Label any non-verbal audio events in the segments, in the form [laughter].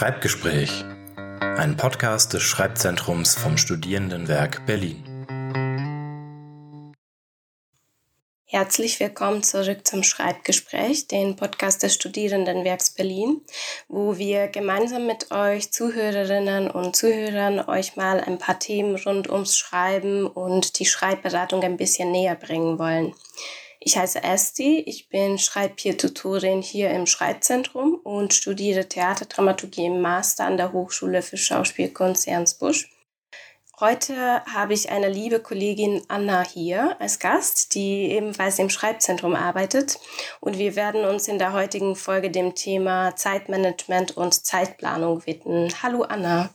Schreibgespräch, ein Podcast des Schreibzentrums vom Studierendenwerk Berlin. Herzlich willkommen zurück zum Schreibgespräch, den Podcast des Studierendenwerks Berlin, wo wir gemeinsam mit euch Zuhörerinnen und Zuhörern euch mal ein paar Themen rund ums Schreiben und die Schreibberatung ein bisschen näher bringen wollen. Ich heiße Esti, ich bin Schreibpeer-Tutorin hier im Schreibzentrum und studiere Theaterdramaturgie im Master an der Hochschule für Schauspielkunst Ernstbusch. Heute habe ich eine liebe Kollegin Anna hier als Gast, die ebenfalls im Schreibzentrum arbeitet. Und wir werden uns in der heutigen Folge dem Thema Zeitmanagement und Zeitplanung widmen. Hallo Anna.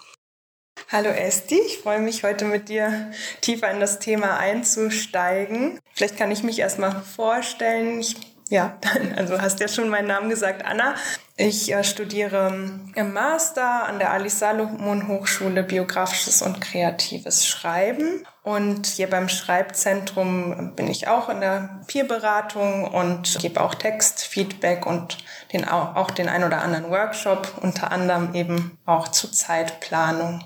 Hallo Esti, ich freue mich heute mit dir tiefer in das Thema einzusteigen. Vielleicht kann ich mich erstmal vorstellen. Ich, ja, [laughs] also hast ja schon meinen Namen gesagt, Anna. Ich äh, studiere im Master an der Alice Salomon Hochschule Biografisches und Kreatives Schreiben. Und hier beim Schreibzentrum bin ich auch in der Peerberatung und gebe auch Textfeedback und den, auch den ein oder anderen Workshop, unter anderem eben auch zur Zeitplanung.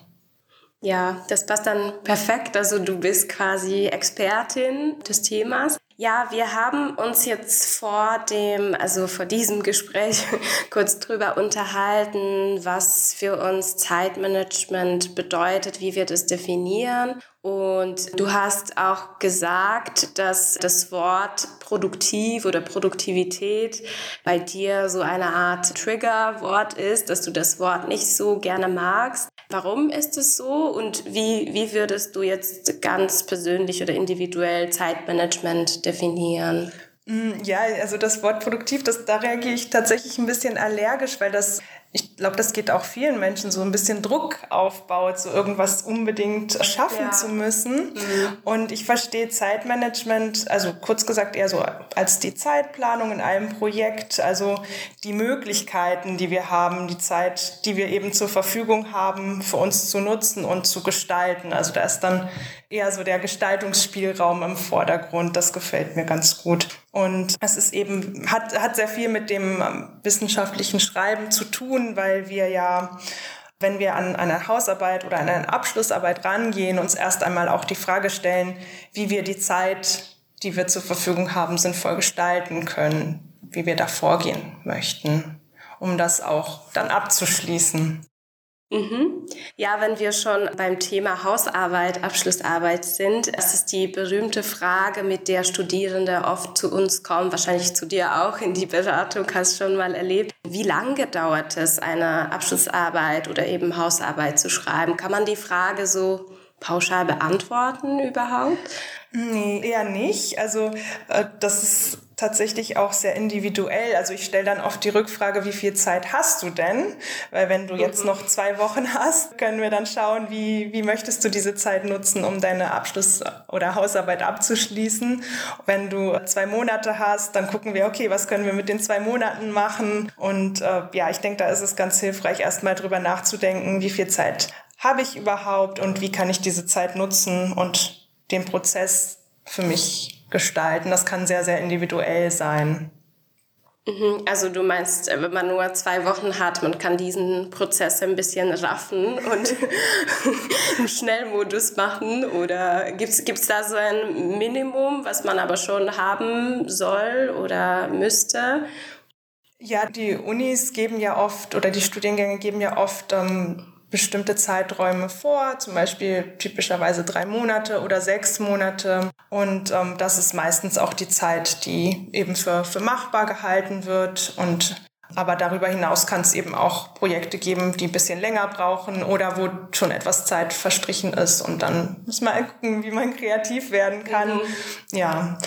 Ja, das passt dann perfekt. Also du bist quasi Expertin des Themas. Ja, wir haben uns jetzt vor dem, also vor diesem Gespräch [laughs] kurz drüber unterhalten, was für uns Zeitmanagement bedeutet, wie wir das definieren. Und du hast auch gesagt, dass das Wort produktiv oder Produktivität bei dir so eine Art Triggerwort ist, dass du das Wort nicht so gerne magst. Warum ist es so und wie, wie würdest du jetzt ganz persönlich oder individuell Zeitmanagement definieren? Mm, ja, also das Wort produktiv, das, da reagiere ich tatsächlich ein bisschen allergisch, weil das ich glaube, das geht auch vielen Menschen so ein bisschen Druck aufbaut, so irgendwas unbedingt schaffen ja. zu müssen. Mhm. Und ich verstehe Zeitmanagement, also kurz gesagt eher so als die Zeitplanung in einem Projekt, also die Möglichkeiten, die wir haben, die Zeit, die wir eben zur Verfügung haben, für uns zu nutzen und zu gestalten. Also da ist dann eher so der Gestaltungsspielraum im Vordergrund. Das gefällt mir ganz gut. Und es ist eben, hat, hat sehr viel mit dem ähm, wissenschaftlichen Schreiben zu tun, weil wir ja wenn wir an eine Hausarbeit oder an eine Abschlussarbeit rangehen, uns erst einmal auch die Frage stellen, wie wir die Zeit, die wir zur Verfügung haben, sinnvoll gestalten können, wie wir da vorgehen möchten, um das auch dann abzuschließen. Mhm. Ja, wenn wir schon beim Thema Hausarbeit, Abschlussarbeit sind, es ist die berühmte Frage, mit der Studierende oft zu uns kommen, wahrscheinlich zu dir auch in die Beratung, hast schon mal erlebt. Wie lange dauert es, eine Abschlussarbeit oder eben Hausarbeit zu schreiben? Kann man die Frage so pauschal beantworten überhaupt? Nee, eher nicht. Also äh, das ist tatsächlich auch sehr individuell. Also ich stelle dann oft die Rückfrage, wie viel Zeit hast du denn? Weil wenn du jetzt mhm. noch zwei Wochen [laughs] hast, können wir dann schauen, wie, wie möchtest du diese Zeit nutzen, um deine Abschluss- oder Hausarbeit abzuschließen. Wenn du zwei Monate hast, dann gucken wir, okay, was können wir mit den zwei Monaten machen? Und äh, ja, ich denke, da ist es ganz hilfreich, erstmal drüber nachzudenken, wie viel Zeit habe ich überhaupt und wie kann ich diese Zeit nutzen und den Prozess für mich gestalten. Das kann sehr, sehr individuell sein. Mhm. Also du meinst, wenn man nur zwei Wochen hat, man kann diesen Prozess ein bisschen raffen und [laughs] im Schnellmodus machen? Oder gibt es da so ein Minimum, was man aber schon haben soll oder müsste? Ja, die Unis geben ja oft oder die Studiengänge geben ja oft ähm, bestimmte Zeiträume vor, zum Beispiel typischerweise drei Monate oder sechs Monate. Und ähm, das ist meistens auch die Zeit, die eben für, für machbar gehalten wird. Und aber darüber hinaus kann es eben auch Projekte geben, die ein bisschen länger brauchen oder wo schon etwas Zeit verstrichen ist. Und dann muss man gucken, wie man kreativ werden kann. Mhm. Ja.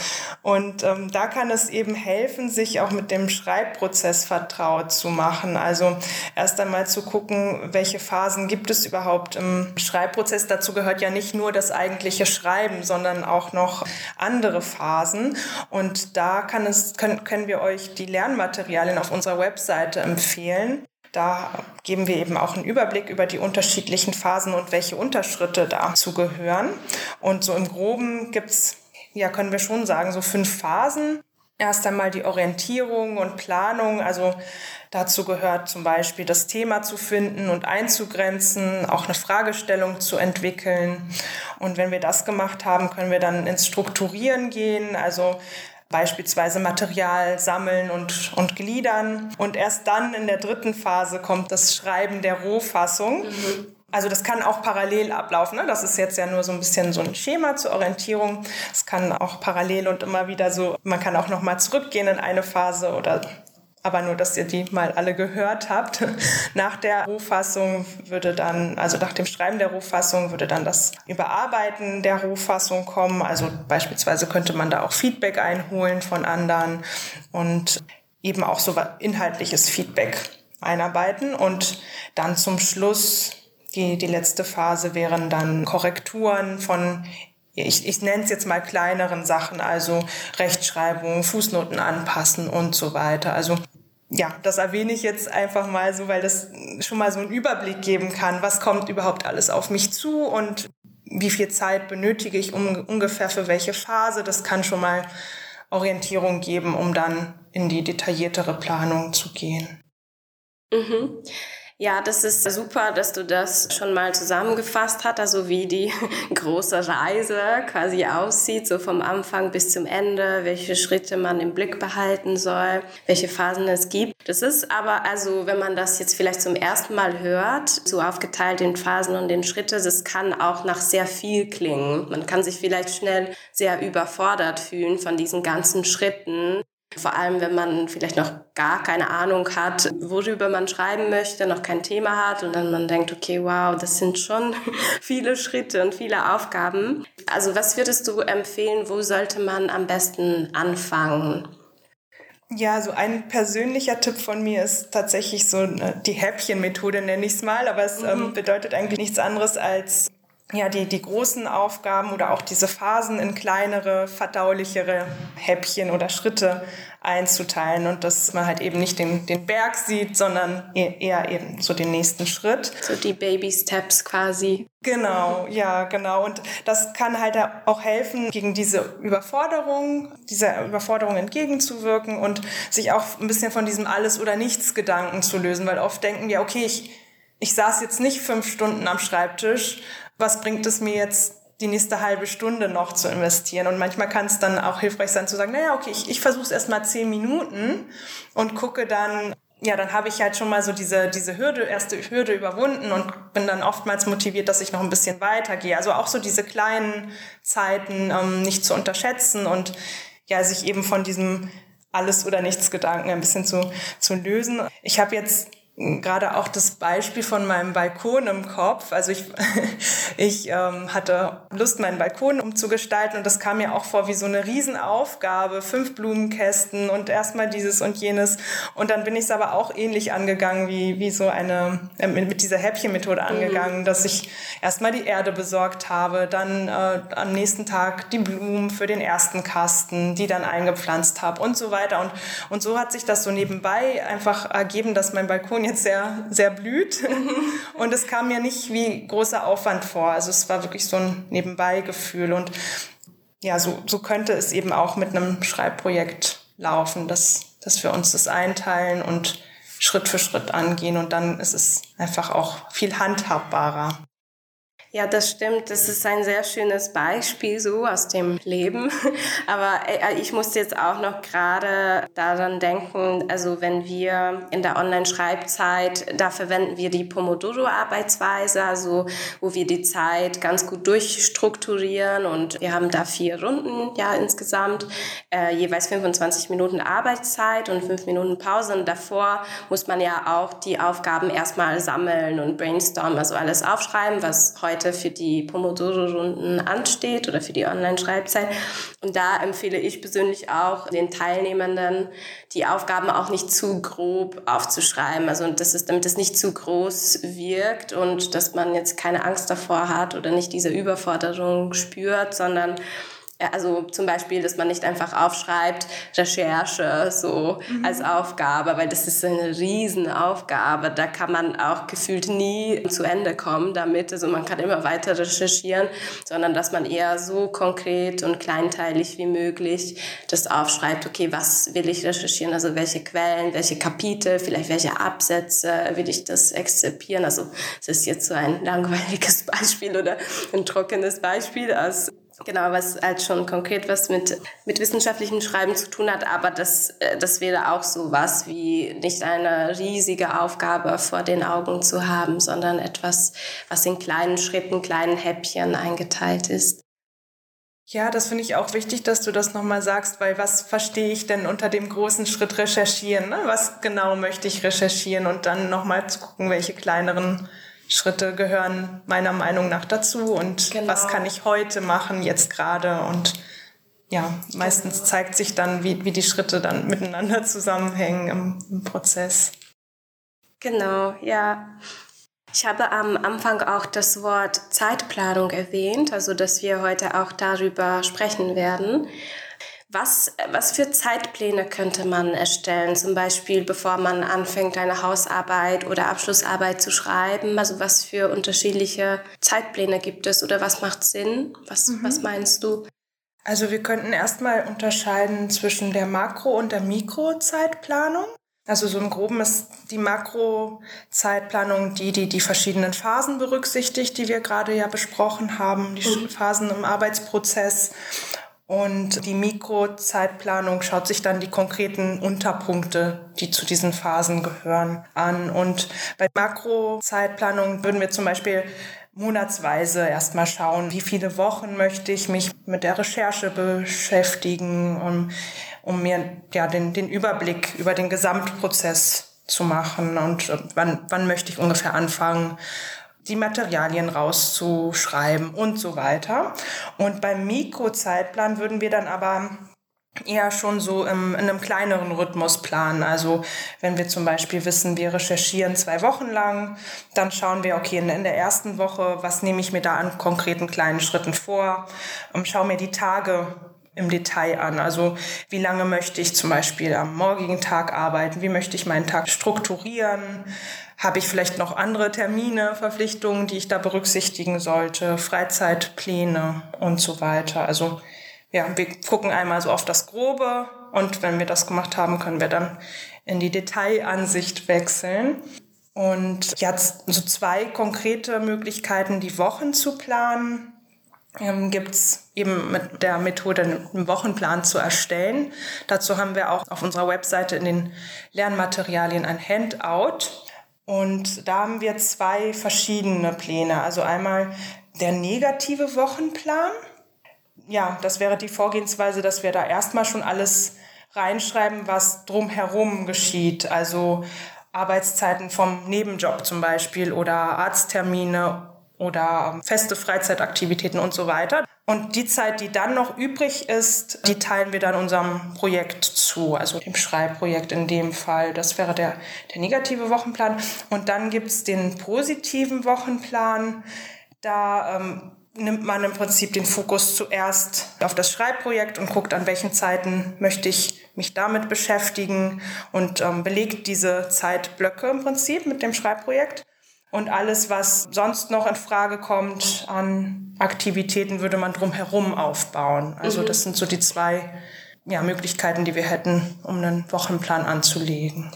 Und ähm, da kann es eben helfen, sich auch mit dem Schreibprozess vertraut zu machen. Also erst einmal zu gucken, welche Phasen gibt es überhaupt im Schreibprozess. Dazu gehört ja nicht nur das eigentliche Schreiben, sondern auch noch andere Phasen. Und da kann es, können, können wir euch die Lernmaterialien auf unserer Website Webseite empfehlen. Da geben wir eben auch einen Überblick über die unterschiedlichen Phasen und welche Unterschritte dazu gehören. Und so im Groben gibt es, ja, können wir schon sagen, so fünf Phasen. erst einmal die Orientierung und Planung. Also dazu gehört zum Beispiel das Thema zu finden und einzugrenzen, auch eine Fragestellung zu entwickeln. Und wenn wir das gemacht haben, können wir dann ins Strukturieren gehen. Also beispielsweise Material sammeln und, und gliedern. Und erst dann in der dritten Phase kommt das Schreiben der Rohfassung. Mhm. Also das kann auch parallel ablaufen. Ne? Das ist jetzt ja nur so ein bisschen so ein Schema zur Orientierung. Es kann auch parallel und immer wieder so, man kann auch noch mal zurückgehen in eine Phase oder aber nur, dass ihr die mal alle gehört habt. [laughs] Nach der Rohfassung würde dann, also nach dem Schreiben der Rohfassung würde dann das Überarbeiten der Rohfassung kommen. Also beispielsweise könnte man da auch Feedback einholen von anderen und eben auch so inhaltliches Feedback einarbeiten und dann zum Schluss die, die letzte Phase wären dann Korrekturen von ich, ich nenne es jetzt mal kleineren Sachen, also Rechtschreibung, Fußnoten anpassen und so weiter. Also ja, das erwähne ich jetzt einfach mal so, weil das schon mal so einen Überblick geben kann, was kommt überhaupt alles auf mich zu und wie viel Zeit benötige ich um, ungefähr für welche Phase. Das kann schon mal Orientierung geben, um dann in die detailliertere Planung zu gehen. Mhm. Ja, das ist super, dass du das schon mal zusammengefasst hast, also wie die [laughs] große Reise quasi aussieht, so vom Anfang bis zum Ende, welche Schritte man im Blick behalten soll, welche Phasen es gibt. Das ist aber also, wenn man das jetzt vielleicht zum ersten Mal hört, so aufgeteilt in Phasen und in Schritte, das kann auch nach sehr viel klingen. Man kann sich vielleicht schnell sehr überfordert fühlen von diesen ganzen Schritten. Vor allem, wenn man vielleicht noch gar keine Ahnung hat, worüber man schreiben möchte, noch kein Thema hat und dann man denkt, okay, wow, das sind schon [laughs] viele Schritte und viele Aufgaben. Also was würdest du empfehlen, wo sollte man am besten anfangen? Ja, so ein persönlicher Tipp von mir ist tatsächlich so die Häppchenmethode, nenne ich es mal, aber es ähm, mhm. bedeutet eigentlich nichts anderes als ja, die, die großen Aufgaben oder auch diese Phasen in kleinere, verdaulichere Häppchen oder Schritte einzuteilen und dass man halt eben nicht den, den Berg sieht, sondern e-, eher eben so den nächsten Schritt. So die Baby Steps quasi. Genau, ja, genau. Und das kann halt auch helfen, gegen diese Überforderung, dieser Überforderung entgegenzuwirken und sich auch ein bisschen von diesem Alles- oder Nichts-Gedanken zu lösen, weil oft denken wir, okay, ich, ich saß jetzt nicht fünf Stunden am Schreibtisch, was bringt es mir jetzt, die nächste halbe Stunde noch zu investieren. Und manchmal kann es dann auch hilfreich sein zu sagen, naja, okay, ich, ich versuche es erst mal zehn Minuten und gucke dann, ja, dann habe ich halt schon mal so diese, diese Hürde, erste Hürde überwunden und bin dann oftmals motiviert, dass ich noch ein bisschen weitergehe. Also auch so diese kleinen Zeiten ähm, nicht zu unterschätzen und ja, sich eben von diesem alles oder nichts Gedanken ein bisschen zu, zu lösen. Ich habe jetzt gerade auch das Beispiel von meinem Balkon im Kopf. Also ich, [laughs] ich ähm, hatte Lust, meinen Balkon umzugestalten und das kam mir auch vor wie so eine Riesenaufgabe. Fünf Blumenkästen und erstmal dieses und jenes. Und dann bin ich es aber auch ähnlich angegangen, wie, wie so eine, äh, mit dieser Häppchenmethode mhm. angegangen, mhm. dass ich erstmal die Erde besorgt habe, dann äh, am nächsten Tag die Blumen für den ersten Kasten, die dann eingepflanzt habe und so weiter. Und, und so hat sich das so nebenbei einfach ergeben, dass mein Balkon jetzt jetzt sehr, sehr blüht. Und es kam mir nicht wie großer Aufwand vor. Also es war wirklich so ein Nebenbei-Gefühl. Und ja, so, so könnte es eben auch mit einem Schreibprojekt laufen, dass, dass wir uns das einteilen und Schritt für Schritt angehen. Und dann ist es einfach auch viel handhabbarer. Ja, das stimmt. Das ist ein sehr schönes Beispiel so aus dem Leben. [laughs] Aber äh, ich musste jetzt auch noch gerade daran denken, also wenn wir in der Online-Schreibzeit, da verwenden wir die Pomodoro-Arbeitsweise, also wo wir die Zeit ganz gut durchstrukturieren und wir haben da vier Runden ja insgesamt, äh, jeweils 25 Minuten Arbeitszeit und fünf Minuten Pause. Und davor muss man ja auch die Aufgaben erstmal sammeln und brainstormen, also alles aufschreiben, was heute heute für die Pomodoro-Runden ansteht oder für die Online-Schreibzeit. Und da empfehle ich persönlich auch den Teilnehmenden, die Aufgaben auch nicht zu grob aufzuschreiben. Also das ist, damit es nicht zu groß wirkt und dass man jetzt keine Angst davor hat oder nicht diese Überforderung spürt, sondern also zum Beispiel, dass man nicht einfach aufschreibt, Recherche so mhm. als Aufgabe, weil das ist eine Riesenaufgabe. Da kann man auch gefühlt nie zu Ende kommen damit. Also man kann immer weiter recherchieren, sondern dass man eher so konkret und kleinteilig wie möglich das aufschreibt, okay, was will ich recherchieren, also welche Quellen, welche Kapitel, vielleicht welche Absätze will ich das exzipieren. Also es ist jetzt so ein langweiliges [laughs] Beispiel oder ein trockenes Beispiel aus Genau, was halt schon konkret was mit, mit wissenschaftlichem Schreiben zu tun hat, aber das, äh, das wäre auch so was wie nicht eine riesige Aufgabe vor den Augen zu haben, sondern etwas, was in kleinen Schritten, kleinen Häppchen eingeteilt ist. Ja, das finde ich auch wichtig, dass du das nochmal sagst, weil was verstehe ich denn unter dem großen Schritt recherchieren? Ne? Was genau möchte ich recherchieren und dann nochmal zu gucken, welche kleineren Schritte gehören meiner Meinung nach dazu und genau. was kann ich heute machen, jetzt gerade und ja, meistens zeigt sich dann, wie, wie die Schritte dann miteinander [laughs] zusammenhängen im, im Prozess. Genau, ja. Ich habe am Anfang auch das Wort Zeitplanung erwähnt, also dass wir heute auch darüber sprechen werden. Was, was für Zeitpläne könnte man erstellen, zum Beispiel bevor man anfängt, eine Hausarbeit oder Abschlussarbeit zu schreiben? Also was für unterschiedliche Zeitpläne gibt es oder was macht Sinn? Was, mhm. was meinst du? Also wir könnten erstmal unterscheiden zwischen der Makro- und der Mikrozeitplanung. Also so im Groben ist die Makrozeitplanung die, die die verschiedenen Phasen berücksichtigt, die wir gerade ja besprochen haben, die mhm. Phasen im Arbeitsprozess. Und die Mikrozeitplanung schaut sich dann die konkreten Unterpunkte, die zu diesen Phasen gehören, an. Und bei Makrozeitplanung würden wir zum Beispiel monatsweise erstmal schauen, wie viele Wochen möchte ich mich mit der Recherche beschäftigen, um, um mir ja den, den Überblick über den Gesamtprozess zu machen und wann, wann möchte ich ungefähr anfangen die Materialien rauszuschreiben und so weiter. Und beim Mikrozeitplan würden wir dann aber eher schon so im, in einem kleineren Rhythmus planen. Also wenn wir zum Beispiel wissen, wir recherchieren zwei Wochen lang, dann schauen wir, okay, in, in der ersten Woche, was nehme ich mir da an konkreten kleinen Schritten vor? Und schaue mir die Tage im Detail an. Also wie lange möchte ich zum Beispiel am morgigen Tag arbeiten? Wie möchte ich meinen Tag strukturieren? Habe ich vielleicht noch andere Termine, Verpflichtungen, die ich da berücksichtigen sollte, Freizeitpläne und so weiter. Also ja, wir gucken einmal so auf das Grobe und wenn wir das gemacht haben, können wir dann in die Detailansicht wechseln. Und jetzt so zwei konkrete Möglichkeiten, die Wochen zu planen, ähm, gibt's eben mit der Methode einen Wochenplan zu erstellen. Dazu haben wir auch auf unserer Webseite in den Lernmaterialien ein Handout. Und da haben wir zwei verschiedene Pläne. Also einmal der negative Wochenplan. Ja, das wäre die Vorgehensweise, dass wir da erstmal schon alles reinschreiben, was drumherum geschieht. Also Arbeitszeiten vom Nebenjob zum Beispiel oder Arzttermine oder feste Freizeitaktivitäten und so weiter. Und die Zeit, die dann noch übrig ist, die teilen wir dann unserem Projekt zu, also dem Schreibprojekt in dem Fall. Das wäre der, der negative Wochenplan. Und dann gibt's den positiven Wochenplan. Da ähm, nimmt man im Prinzip den Fokus zuerst auf das Schreibprojekt und guckt, an welchen Zeiten möchte ich mich damit beschäftigen und ähm, belegt diese Zeitblöcke im Prinzip mit dem Schreibprojekt. Und alles, was sonst noch in Frage kommt an Aktivitäten, würde man drumherum aufbauen. Also mhm. das sind so die zwei ja, Möglichkeiten, die wir hätten, um einen Wochenplan anzulegen.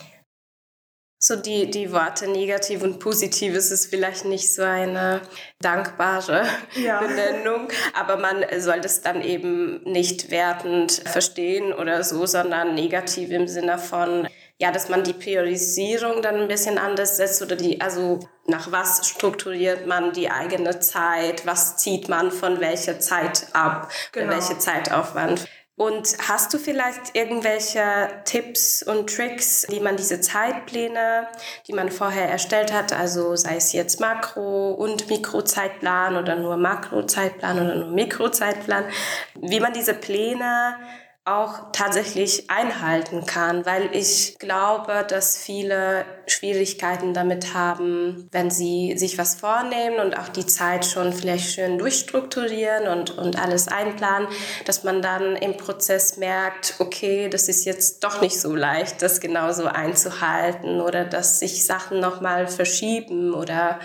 So die, die Worte negativ und positiv ist es vielleicht nicht so eine dankbare ja. [laughs] Benennung, aber man soll das dann eben nicht wertend verstehen oder so, sondern negativ im Sinne von, ja, dass man die Priorisierung dann ein bisschen anders setzt oder die, also nach was strukturiert man die eigene Zeit, was zieht man von welcher Zeit ab, genau. welche Zeitaufwand. Und hast du vielleicht irgendwelche Tipps und Tricks, wie man diese Zeitpläne, die man vorher erstellt hat, also sei es jetzt Makro- und Mikrozeitplan oder nur Makrozeitplan oder nur Mikrozeitplan, wie man diese Pläne auch tatsächlich einhalten kann, weil ich glaube, dass viele Schwierigkeiten damit haben, wenn sie sich was vornehmen und auch die Zeit schon vielleicht schön durchstrukturieren und, und alles einplanen, dass man dann im Prozess merkt, okay, das ist jetzt doch nicht so leicht, das genauso einzuhalten oder dass sich Sachen nochmal verschieben oder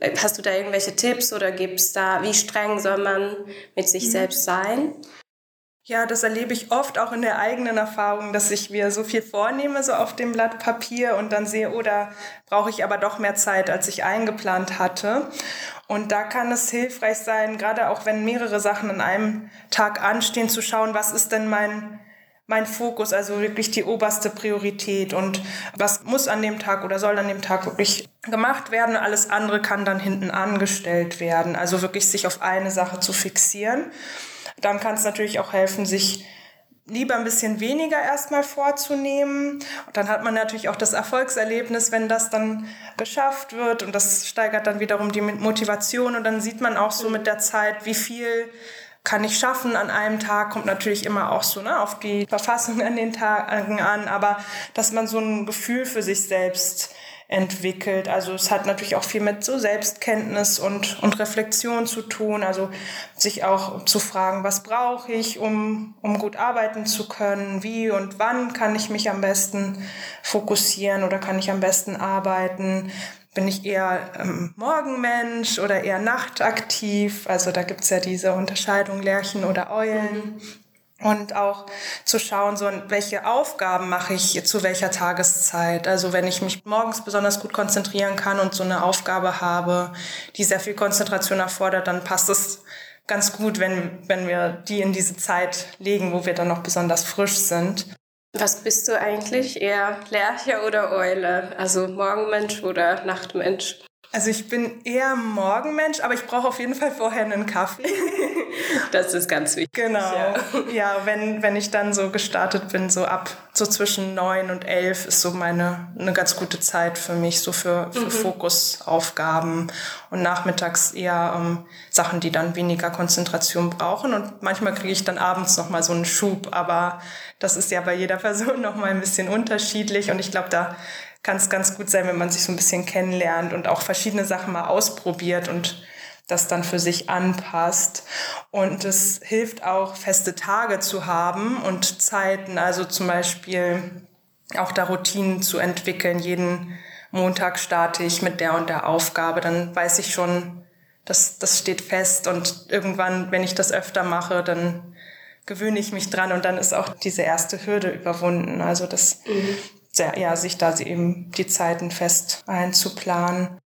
äh, Hast du da irgendwelche Tipps oder gibt es da, wie streng soll man mit sich mhm. selbst sein? Ja, das erlebe ich oft auch in der eigenen Erfahrung, dass ich mir so viel vornehme, so auf dem Blatt Papier und dann sehe, oder oh, brauche ich aber doch mehr Zeit, als ich eingeplant hatte. Und da kann es hilfreich sein, gerade auch wenn mehrere Sachen an einem Tag anstehen, zu schauen, was ist denn mein mein Fokus, also wirklich die oberste Priorität und was muss an dem Tag oder soll an dem Tag wirklich gemacht werden. Alles andere kann dann hinten angestellt werden. Also wirklich sich auf eine Sache zu fixieren. Dann kann es natürlich auch helfen, sich lieber ein bisschen weniger erstmal vorzunehmen. Und dann hat man natürlich auch das Erfolgserlebnis, wenn das dann geschafft wird. Und das steigert dann wiederum die Motivation. Und dann sieht man auch so mit der Zeit, wie viel kann ich schaffen an einem Tag, kommt natürlich immer auch so ne, auf die Verfassung an den Tagen an, aber dass man so ein Gefühl für sich selbst entwickelt. Also es hat natürlich auch viel mit so Selbstkenntnis und, und Reflexion zu tun. Also sich auch zu fragen, was brauche ich, um, um gut arbeiten zu können? Wie und wann kann ich mich am besten fokussieren oder kann ich am besten arbeiten? Bin ich eher ähm, Morgenmensch oder eher nachtaktiv? Also da gibt's ja diese Unterscheidung Lerchen oder Eulen. Und auch zu schauen, so welche Aufgaben mache ich zu welcher Tageszeit. Also wenn ich mich morgens besonders gut konzentrieren kann und so eine Aufgabe habe, die sehr viel Konzentration erfordert, dann passt es ganz gut, wenn, wenn wir die in diese Zeit legen, wo wir dann noch besonders frisch sind. Was bist du eigentlich? Eher Lerche oder Eule? Also Morgenmensch oder Nachtmensch? Also ich bin eher Morgenmensch, aber ich brauche auf jeden Fall vorher einen Kaffee. [laughs] das ist ganz wichtig. Genau. Ja, ja wenn, wenn ich dann so gestartet bin, so ab so zwischen neun und elf ist so meine eine ganz gute Zeit für mich, so für, für mhm. Fokusaufgaben und nachmittags eher ähm, Sachen, die dann weniger Konzentration brauchen. Und manchmal kriege ich dann abends nochmal so einen Schub, aber das ist ja bei jeder Person [laughs] nochmal ein bisschen unterschiedlich und ich glaube, da kann es ganz gut sein, wenn man sich so ein bisschen kennenlernt und auch verschiedene Sachen mal ausprobiert und das dann für sich anpasst. Und es hilft auch, feste Tage zu haben und Zeiten, also zum Beispiel auch da Routinen zu entwickeln. Jeden Montag starte ich mit der und der Aufgabe, dann weiß ich schon, das, das steht fest und irgendwann, wenn ich das öfter mache, dann gewöhne ich mich dran und dann ist auch diese erste Hürde überwunden. Also das mhm sehr, ja, sich da eben die Zeiten fest einzuplanen.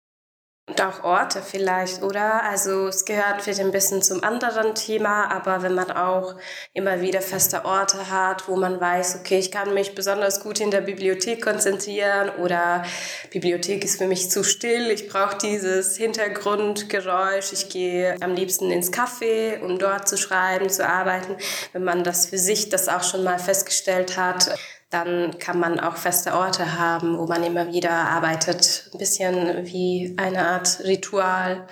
Und auch Orte vielleicht, oder? Also es gehört vielleicht ein bisschen zum anderen Thema, aber wenn man auch immer wieder feste Orte hat, wo man weiß, okay, ich kann mich besonders gut in der Bibliothek konzentrieren oder Bibliothek ist für mich zu still, ich brauche dieses Hintergrundgeräusch, ich gehe am liebsten ins Café, um dort zu schreiben, zu arbeiten. Wenn man das für sich das auch schon mal festgestellt hat, dann kann man auch feste Orte haben, wo man immer wieder arbeitet. Ein bisschen wie eine Art Ritual.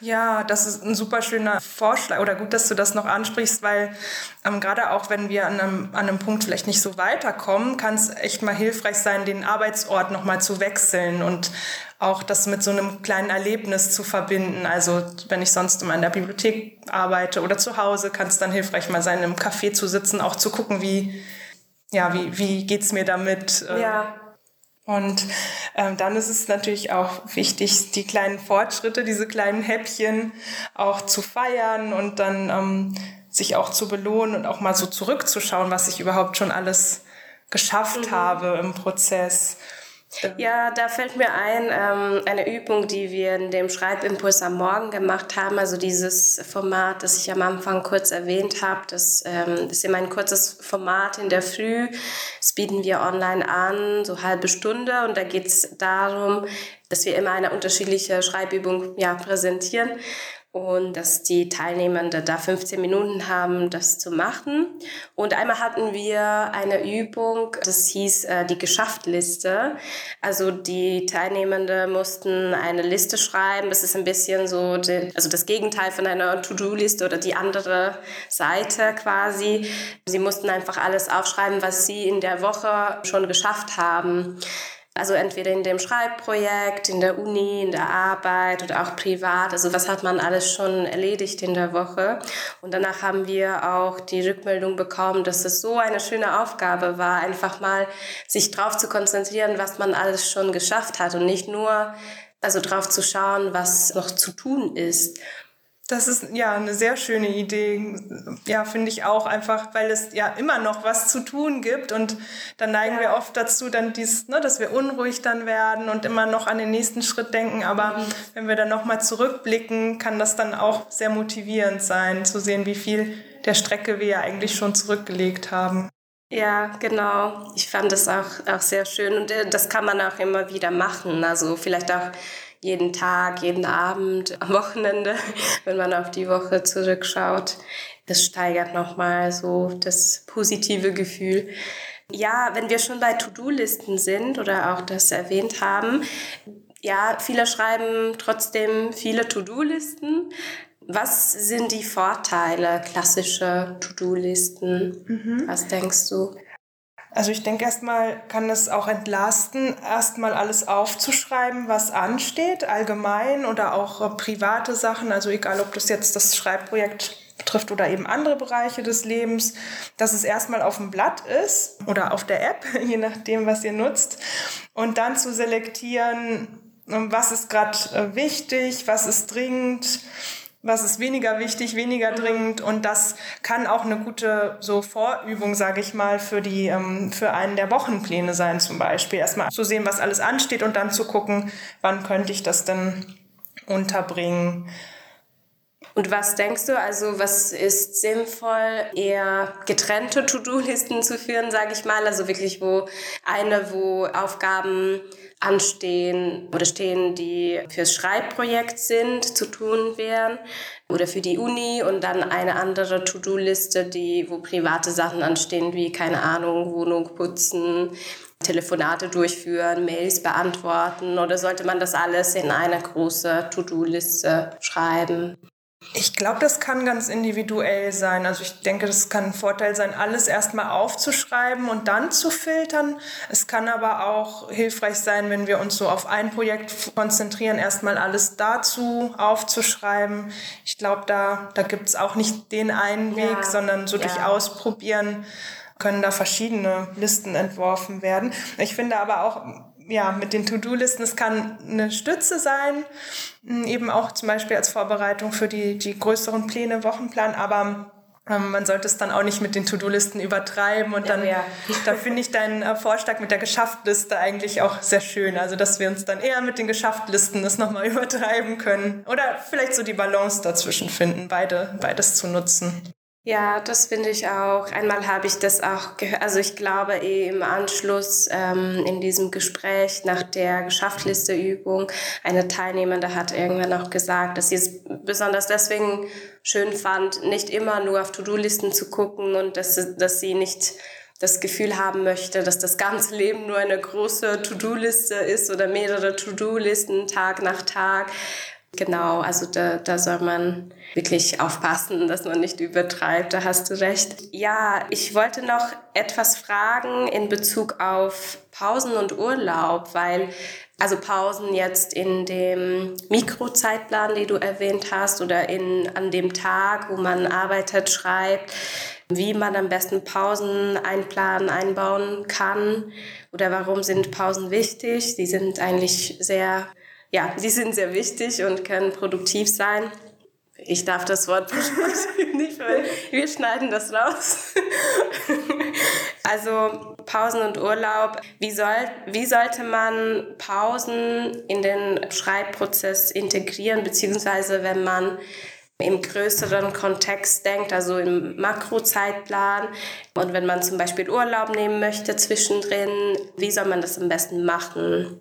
Ja, das ist ein super schöner Vorschlag oder gut, dass du das noch ansprichst, weil ähm, gerade auch wenn wir an einem, an einem Punkt vielleicht nicht so weiterkommen, kann es echt mal hilfreich sein, den Arbeitsort nochmal zu wechseln und auch das mit so einem kleinen Erlebnis zu verbinden. Also wenn ich sonst immer in der Bibliothek arbeite oder zu Hause, kann es dann hilfreich mal sein, im Café zu sitzen, auch zu gucken, wie ja, wie, wie geht's mir damit? Ähm, ja. Und ähm, dann ist es natürlich auch wichtig, die kleinen Fortschritte, diese kleinen Häppchen auch zu feiern und dann ähm, sich auch zu belohnen und auch mal so zurückzuschauen, was ich überhaupt schon alles geschafft mhm. habe im Prozess. Ja, da fällt mir ein, ähm, eine Übung, die wir in dem Schreibimpuls am Morgen gemacht haben, also dieses Format, das ich am Anfang kurz erwähnt habe, das, ähm, ist immer ein kurzes Format in der Früh, das bieten wir online an, so halbe Stunde. Und da geht es darum, dass wir immer eine unterschiedliche Schreibübung ja, präsentieren und dass die Teilnehmenden da 15 Minuten haben, das zu machen. Und einmal hatten wir eine Übung, das hieß äh, die Geschafft-Liste. Also die Teilnehmenden mussten eine Liste schreiben. Das ist ein bisschen so, die, also das Gegenteil von einer To-Do-Liste oder die andere Seite quasi. Sie mussten einfach alles aufschreiben, was sie in der Woche schon geschafft haben. Also entweder in dem Schreibprojekt, in der Uni, in der Arbeit oder auch privat. Also was hat man alles schon erledigt in der Woche. Und danach haben wir auch die Rückmeldung bekommen, dass es so eine schöne Aufgabe war, einfach mal sich drauf zu konzentrieren, was man alles schon geschafft hat und nicht nur also drauf zu schauen, was noch zu tun ist. Das ist ja eine sehr schöne Idee. Ja, finde ich auch einfach, weil es ja immer noch was zu tun gibt und dann neigen ja. wir oft dazu, dann dies, ne, dass wir unruhig dann werden und immer noch an den nächsten Schritt denken. Aber mhm. wenn wir dann nochmal zurückblicken, kann das dann auch sehr motivierend sein, zu sehen, wie viel der Strecke wir ja eigentlich schon zurückgelegt haben. Ja, genau. Ich fand das auch, auch sehr schön und äh, das kann man auch immer wieder machen. Also vielleicht auch jeden Tag, jeden Abend, am Wochenende, [laughs] wenn man auf die Woche zurückschaut. Das steigert nochmal so das positive Gefühl. Ja, wenn wir schon bei To-Do-Listen sind oder auch das erwähnt haben, ja, viele schreiben trotzdem viele To-Do-Listen. Was sind die Vorteile klassischer To-Do-Listen? Mhm. Was denkst du? Also ich denke erstmal kann es auch entlasten, erstmal alles aufzuschreiben, was ansteht, allgemein oder auch äh, private Sachen, also egal ob das jetzt das Schreibprojekt betrifft oder eben andere Bereiche des Lebens, dass es erstmal auf dem Blatt ist oder auf der App, [laughs] je nachdem, was ihr nutzt, und dann zu selektieren, was ist gerade äh, wichtig, was ist dringend, was ist weniger wichtig, weniger dringend und das kann auch eine gute so Vorübung, sage ich mal, für die ähm, für einen der Wochenpläne sein zum Beispiel. Erstmal zu sehen, was alles ansteht und dann zu gucken, wann könnte ich das denn unterbringen. Und was denkst du, also was ist sinnvoll, eher getrennte To-Do-Listen zu führen, sage ich mal, also wirklich wo eine, wo Aufgaben anstehen oder stehen, die fürs Schreibprojekt sind, zu tun wären oder für die Uni und dann eine andere To-Do-Liste, die, wo private Sachen anstehen, wie, keine Ahnung, Wohnung putzen, Telefonate durchführen, Mails beantworten oder sollte man das alles in eine große To-Do-Liste schreiben? Ich glaube, das kann ganz individuell sein. Also ich denke, das kann ein Vorteil sein, alles erstmal aufzuschreiben und dann zu filtern. Es kann aber auch hilfreich sein, wenn wir uns so auf ein Projekt konzentrieren, erstmal alles dazu aufzuschreiben. Ich glaube, da, da gibt es auch nicht den einen Weg, ja, sondern so ja. durch Ausprobieren können da verschiedene Listen entworfen werden. Ich finde aber auch, ja, mit den To-Do-Listen, es kann eine Stütze sein, eben auch zum Beispiel als Vorbereitung für die, die größeren Pläne, Wochenplan, aber ähm, man sollte es dann auch nicht mit den To-Do-Listen übertreiben und dann, ja, ja. da finde ich deinen äh, Vorschlag mit der Geschafft-Liste eigentlich auch sehr schön. Also, dass wir uns dann eher mit den Geschafft-Listen das nochmal [laughs] übertreiben können oder vielleicht so die Balance dazwischen finden, beide, beides zu nutzen. Ja, das finde ich auch. Einmal habe ich das auch gehört. Also ich glaube eh im Anschluss ähm, in diesem Gespräch nach der Geschäftlisteübung, eine Teilnehmende hat irgendwann auch gesagt, dass sie es besonders deswegen schön fand, nicht immer nur auf To-Do-Listen zu gucken und dass, dass sie nicht das Gefühl haben möchte, dass das ganze Leben nur eine große To-Do-Liste ist oder mehrere To-Do-Listen Tag nach Tag. Genau, also da, da soll man wirklich aufpassen, dass man nicht übertreibt, da hast du recht. Ja, ich wollte noch etwas fragen in Bezug auf Pausen und Urlaub, weil also Pausen jetzt in dem Mikrozeitplan, den du erwähnt hast, oder in, an dem Tag, wo man arbeitet, schreibt, wie man am besten Pausen einplanen, einbauen kann oder warum sind Pausen wichtig. Die sind eigentlich sehr ja, die sind sehr wichtig und können produktiv sein. Ich darf das Wort [laughs] nicht, weil wir schneiden das raus. also Pausen und Urlaub. Wie, soll, wie sollte man Pausen in den Schreibprozess integrieren, beziehungsweise wenn man im größeren Kontext denkt, also im Makrozeitplan. Und wenn man zum Beispiel Urlaub nehmen möchte zwischendrin, wie soll man das am besten machen?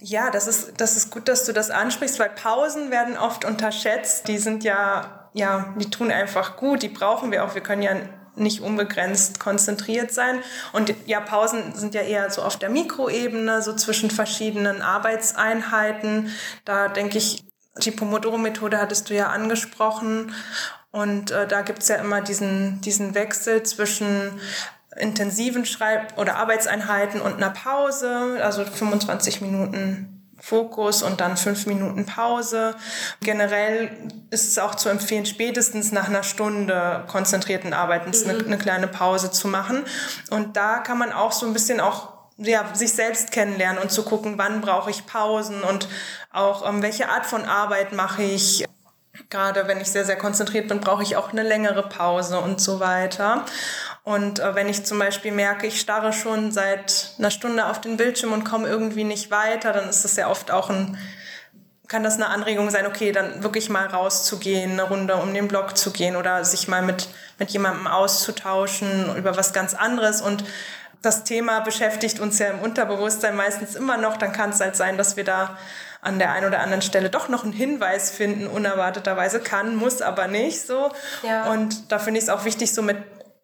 Ja, das ist, das ist gut, dass du das ansprichst, weil Pausen werden oft unterschätzt. Die sind ja, ja, die tun einfach gut, die brauchen wir auch. Wir können ja nicht unbegrenzt konzentriert sein. Und ja, Pausen sind ja eher so auf der Mikroebene, so zwischen verschiedenen Arbeitseinheiten. Da denke ich, die Pomodoro-Methode hattest du ja angesprochen. Und äh, da gibt's ja immer diesen, diesen Wechsel zwischen intensiven Schreib- oder Arbeitseinheiten und einer Pause, also 25 Minuten Fokus und dann fünf Minuten Pause. Generell ist es auch zu empfehlen, spätestens nach einer Stunde konzentrierten Arbeitens mhm. eine, eine, kleine Pause zu machen. Und da kann man auch so ein bisschen auch ja, sich selbst kennenlernen und zu gucken, wann brauche ich Pausen und auch ähm, welche Art von Arbeit mache ich. Gerade wenn ich sehr, sehr konzentriert bin, brauche ich auch eine längere Pause und so weiter. Und äh, wenn ich zum Beispiel merke, ich starre schon seit einer Stunde auf den Bildschirm und komme irgendwie nicht weiter, dann ist das ja oft auch ein, kann das eine Anregung sein, okay, dann wirklich mal rauszugehen, eine Runde um den Block zu gehen oder sich mal mit, mit jemandem auszutauschen über was ganz anderes. Und das Thema beschäftigt uns ja im Unterbewusstsein meistens immer noch. Dann kann es halt sein, dass wir da an der einen oder anderen Stelle doch noch einen Hinweis finden, unerwarteterweise kann, muss aber nicht so. Ja. Und da finde ich es auch wichtig, so mit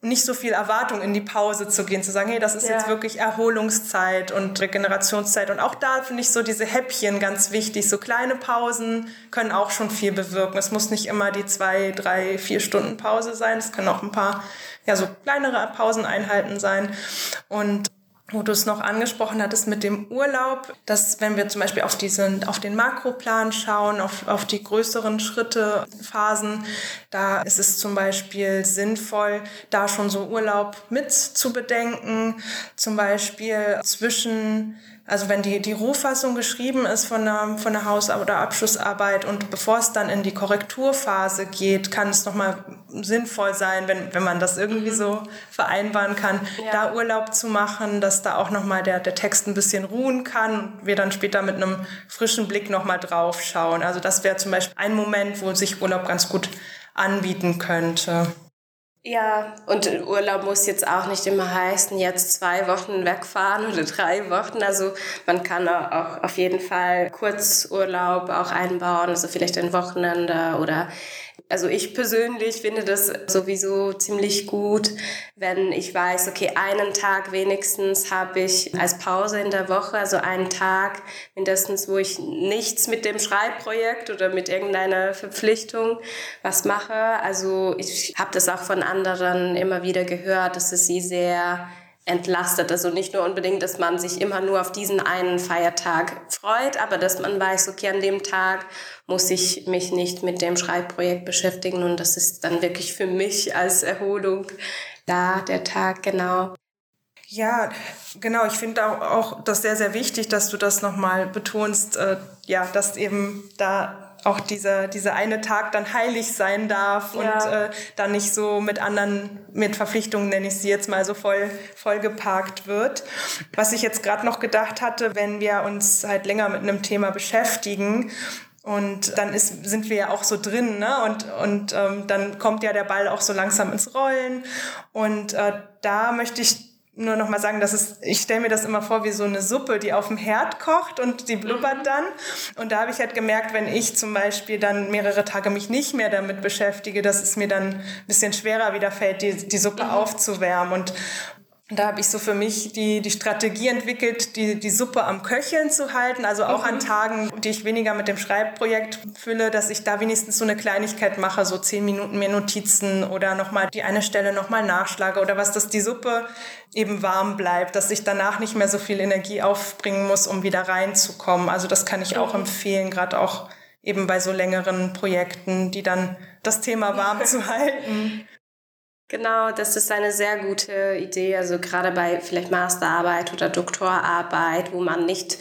nicht so viel Erwartung in die Pause zu gehen, zu sagen, hey, das ist ja. jetzt wirklich Erholungszeit und Regenerationszeit. Und auch da finde ich so diese Häppchen ganz wichtig. So kleine Pausen können auch schon viel bewirken. Es muss nicht immer die zwei, drei, vier Stunden Pause sein. Es können auch ein paar, ja, so kleinere Pauseneinheiten sein. Und wo du es noch angesprochen hattest mit dem Urlaub, dass wenn wir zum Beispiel auf, diesen, auf den Makroplan schauen, auf, auf die größeren Schritte, Phasen, da ist es zum Beispiel sinnvoll, da schon so Urlaub mit zu bedenken, zum Beispiel zwischen also wenn die, die Rohfassung geschrieben ist von einer, von einer Haus- oder Abschlussarbeit und bevor es dann in die Korrekturphase geht, kann es nochmal sinnvoll sein, wenn, wenn man das irgendwie mhm. so vereinbaren kann, ja. da Urlaub zu machen, dass da auch nochmal der, der Text ein bisschen ruhen kann und wir dann später mit einem frischen Blick nochmal drauf schauen. Also das wäre zum Beispiel ein Moment, wo sich Urlaub ganz gut anbieten könnte. Ja, und Urlaub muss jetzt auch nicht immer heißen, jetzt zwei Wochen wegfahren oder [laughs] drei Wochen. Also man kann auch auf jeden Fall Kurzurlaub auch einbauen, also vielleicht ein Wochenende oder also ich persönlich finde das sowieso ziemlich gut, wenn ich weiß, okay, einen Tag wenigstens habe ich als Pause in der Woche, also einen Tag mindestens, wo ich nichts mit dem Schreibprojekt oder mit irgendeiner Verpflichtung was mache. Also ich habe das auch von anderen immer wieder gehört, dass es sie sehr entlastet. Also nicht nur unbedingt, dass man sich immer nur auf diesen einen Feiertag freut, aber dass man weiß, okay, an dem Tag muss ich mich nicht mit dem Schreibprojekt beschäftigen und das ist dann wirklich für mich als Erholung da, der Tag, genau. Ja, genau. Ich finde auch, auch das sehr, sehr wichtig, dass du das nochmal betonst, äh, ja, dass eben da auch dieser, dieser eine Tag dann heilig sein darf ja. und äh, dann nicht so mit anderen, mit Verpflichtungen nenne ich sie jetzt mal so voll, voll geparkt wird. Was ich jetzt gerade noch gedacht hatte, wenn wir uns halt länger mit einem Thema beschäftigen, und dann ist, sind wir ja auch so drin, ne? Und, und ähm, dann kommt ja der Ball auch so langsam ins Rollen. Und äh, da möchte ich nur noch mal sagen, dass es, ich stelle mir das immer vor wie so eine Suppe, die auf dem Herd kocht und die blubbert mhm. dann. Und da habe ich halt gemerkt, wenn ich zum Beispiel dann mehrere Tage mich nicht mehr damit beschäftige, dass es mir dann ein bisschen schwerer wieder fällt, die, die Suppe mhm. aufzuwärmen. Und, da habe ich so für mich die, die Strategie entwickelt, die, die Suppe am Köcheln zu halten. Also auch mhm. an Tagen, die ich weniger mit dem Schreibprojekt fülle, dass ich da wenigstens so eine Kleinigkeit mache, so zehn Minuten mehr Notizen oder nochmal die eine Stelle nochmal nachschlage oder was, dass die Suppe eben warm bleibt, dass ich danach nicht mehr so viel Energie aufbringen muss, um wieder reinzukommen. Also das kann ich auch mhm. empfehlen, gerade auch eben bei so längeren Projekten, die dann das Thema warm zu halten. [laughs] Genau, das ist eine sehr gute Idee. Also gerade bei vielleicht Masterarbeit oder Doktorarbeit, wo man nicht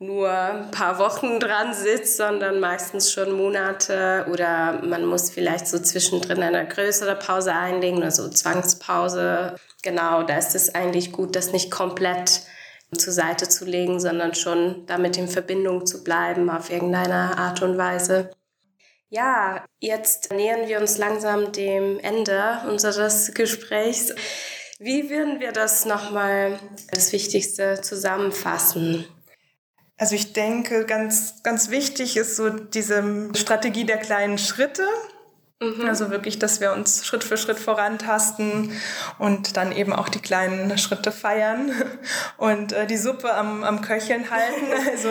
nur ein paar Wochen dran sitzt, sondern meistens schon Monate oder man muss vielleicht so zwischendrin eine größere Pause einlegen oder so Zwangspause. Genau, da ist es eigentlich gut, das nicht komplett zur Seite zu legen, sondern schon damit in Verbindung zu bleiben auf irgendeine Art und Weise. Ja, jetzt nähern wir uns langsam dem Ende unseres Gesprächs. Wie würden wir das nochmal das Wichtigste zusammenfassen? Also ich denke, ganz, ganz wichtig ist so diese Strategie der kleinen Schritte. Mhm. Also wirklich, dass wir uns Schritt für Schritt vorantasten und dann eben auch die kleinen Schritte feiern [laughs] und äh, die Suppe am, am Köcheln [laughs] halten. Also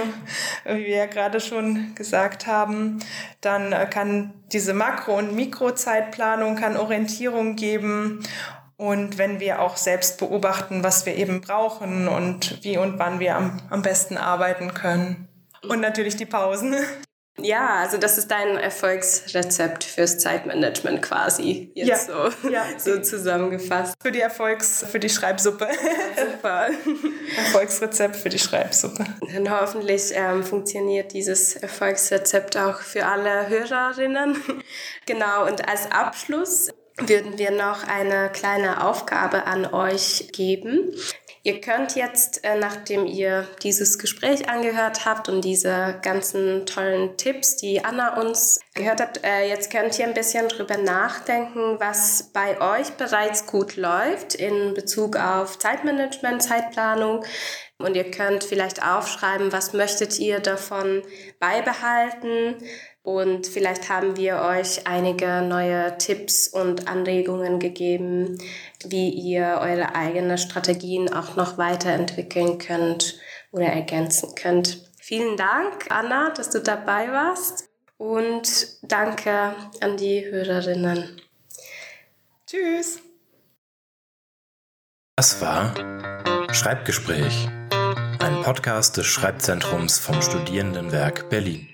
wie wir ja gerade schon gesagt haben, dann äh, kann diese Makro- und Mikrozeitplanung kann Orientierung geben und wenn wir auch selbst beobachten, was wir eben brauchen und wie und wann wir am, am besten arbeiten können. Und natürlich die Pausen. [laughs] Ja, also das ist dein Erfolgsrezept fürs Zeitmanagement quasi jetzt ja, so, ja. [laughs] so zusammengefasst. Für die Erfolgs, für die Schreibsuppe. [laughs] Super. [laughs] Erfolgsrezept für die Schreibsuppe. Dann hoffentlich ähm, funktioniert dieses Erfolgsrezept auch für alle Hörerinnen. genau, und als Abschluss würden wir noch eine kleine Aufgabe an euch geben. Ihr könnt jetzt, äh, nachdem ihr dieses Gespräch angehört habt und diese ganzen tollen Tipps, die Anna uns gehört habt, äh, jetzt könnt ihr ein bisschen drüber nachdenken, was bei euch bereits gut läuft in Bezug auf Zeitmanagement, Zeitplanung. Und ihr könnt vielleicht aufschreiben, was möchtet ihr davon beibehalten, und vielleicht haben wir euch einige neue Tipps und Anregungen gegeben, wie ihr eure eigenen Strategien auch noch weiterentwickeln könnt oder ergänzen könnt. Vielen Dank, Anna, dass du dabei warst. Und danke an die Hörerinnen. Tschüss. Das war Schreibgespräch, ein Podcast des Schreibzentrums vom Studierendenwerk Berlin.